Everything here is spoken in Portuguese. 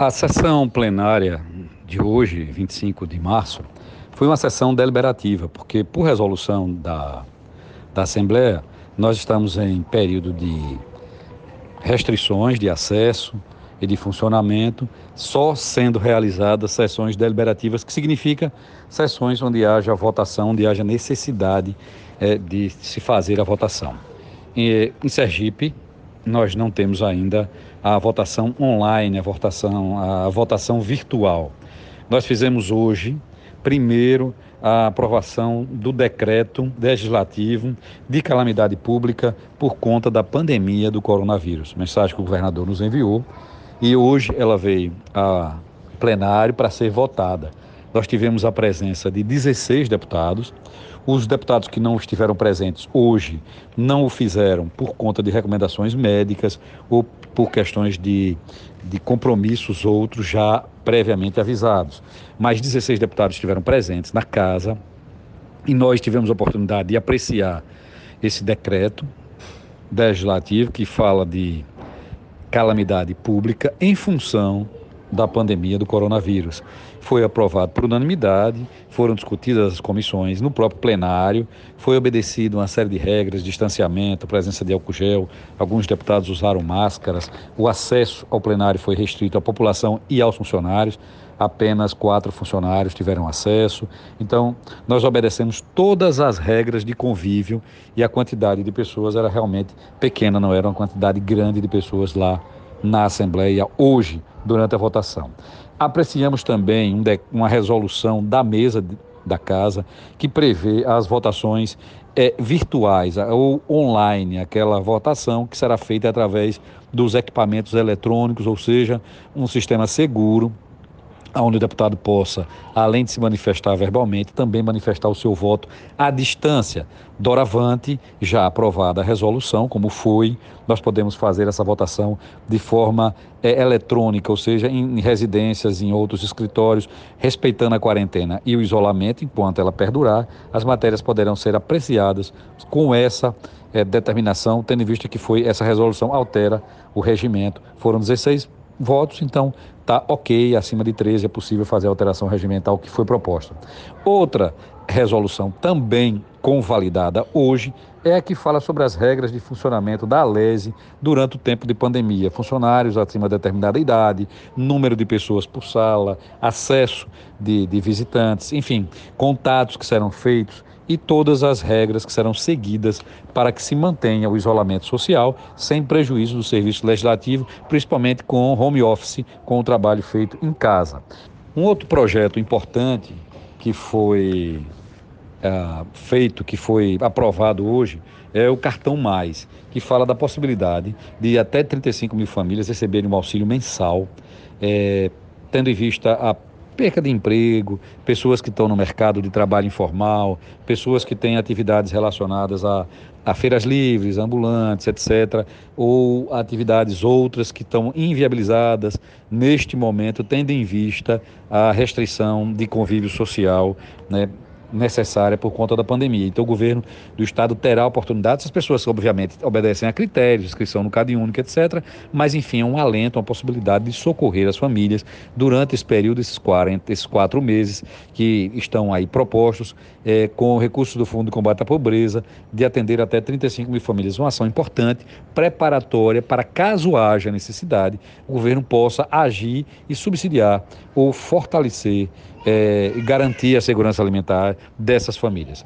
A sessão plenária de hoje, 25 de março, foi uma sessão deliberativa, porque, por resolução da, da Assembleia, nós estamos em período de restrições de acesso e de funcionamento, só sendo realizadas sessões deliberativas, que significa sessões onde haja votação, onde haja necessidade é, de se fazer a votação. Em Sergipe, nós não temos ainda a votação online, a votação, a votação virtual. Nós fizemos hoje, primeiro, a aprovação do decreto legislativo de calamidade pública por conta da pandemia do coronavírus. Mensagem que o governador nos enviou e hoje ela veio a plenário para ser votada. Nós tivemos a presença de 16 deputados. Os deputados que não estiveram presentes hoje não o fizeram por conta de recomendações médicas ou por questões de, de compromissos outros já previamente avisados. Mas 16 deputados estiveram presentes na casa e nós tivemos a oportunidade de apreciar esse decreto legislativo que fala de calamidade pública em função da pandemia do coronavírus. Foi aprovado por unanimidade, foram discutidas as comissões no próprio plenário, foi obedecido uma série de regras, distanciamento, presença de álcool gel, alguns deputados usaram máscaras, o acesso ao plenário foi restrito à população e aos funcionários, apenas quatro funcionários tiveram acesso. Então, nós obedecemos todas as regras de convívio e a quantidade de pessoas era realmente pequena, não era uma quantidade grande de pessoas lá na Assembleia hoje, durante a votação. Apreciamos também um uma resolução da mesa da Casa que prevê as votações é, virtuais ou online, aquela votação que será feita através dos equipamentos eletrônicos, ou seja, um sistema seguro onde o deputado possa, além de se manifestar verbalmente, também manifestar o seu voto à distância. Doravante, já aprovada a resolução, como foi, nós podemos fazer essa votação de forma é, eletrônica, ou seja, em, residências, em outros escritórios, respeitando a quarentena e o isolamento, enquanto ela perdurar, as matérias poderão ser apreciadas com essa é, determinação, tendo em vista que foi essa resolução altera o regimento. Foram 16 votos, então está ok, acima de 13 é possível fazer a alteração regimental que foi proposta. Outra resolução também convalidada hoje é a que fala sobre as regras de funcionamento da Alese durante o tempo de pandemia. Funcionários acima de determinada idade, número de pessoas por sala, acesso de, de visitantes, enfim, contatos que serão feitos e todas as regras que serão seguidas para que se mantenha o isolamento social sem prejuízo do serviço legislativo, principalmente com home office, com o trabalho feito em casa. Um outro projeto importante que foi é, feito, que foi aprovado hoje, é o Cartão Mais, que fala da possibilidade de até 35 mil famílias receberem um auxílio mensal, é, tendo em vista a perca de emprego, pessoas que estão no mercado de trabalho informal, pessoas que têm atividades relacionadas a, a feiras livres, ambulantes, etc., ou atividades outras que estão inviabilizadas neste momento, tendo em vista a restrição de convívio social, né? Necessária por conta da pandemia. Então, o governo do Estado terá a oportunidade, essas pessoas, obviamente, obedecem a critérios, inscrição no Cade Único, etc., mas, enfim, é um alento, uma possibilidade de socorrer as famílias durante esse período, esses, 40, esses quatro meses que estão aí propostos, é, com recursos do Fundo de Combate à Pobreza, de atender até 35 mil famílias. Uma ação importante, preparatória, para caso haja necessidade, o governo possa agir e subsidiar ou fortalecer é, garantir a segurança alimentar dessas famílias.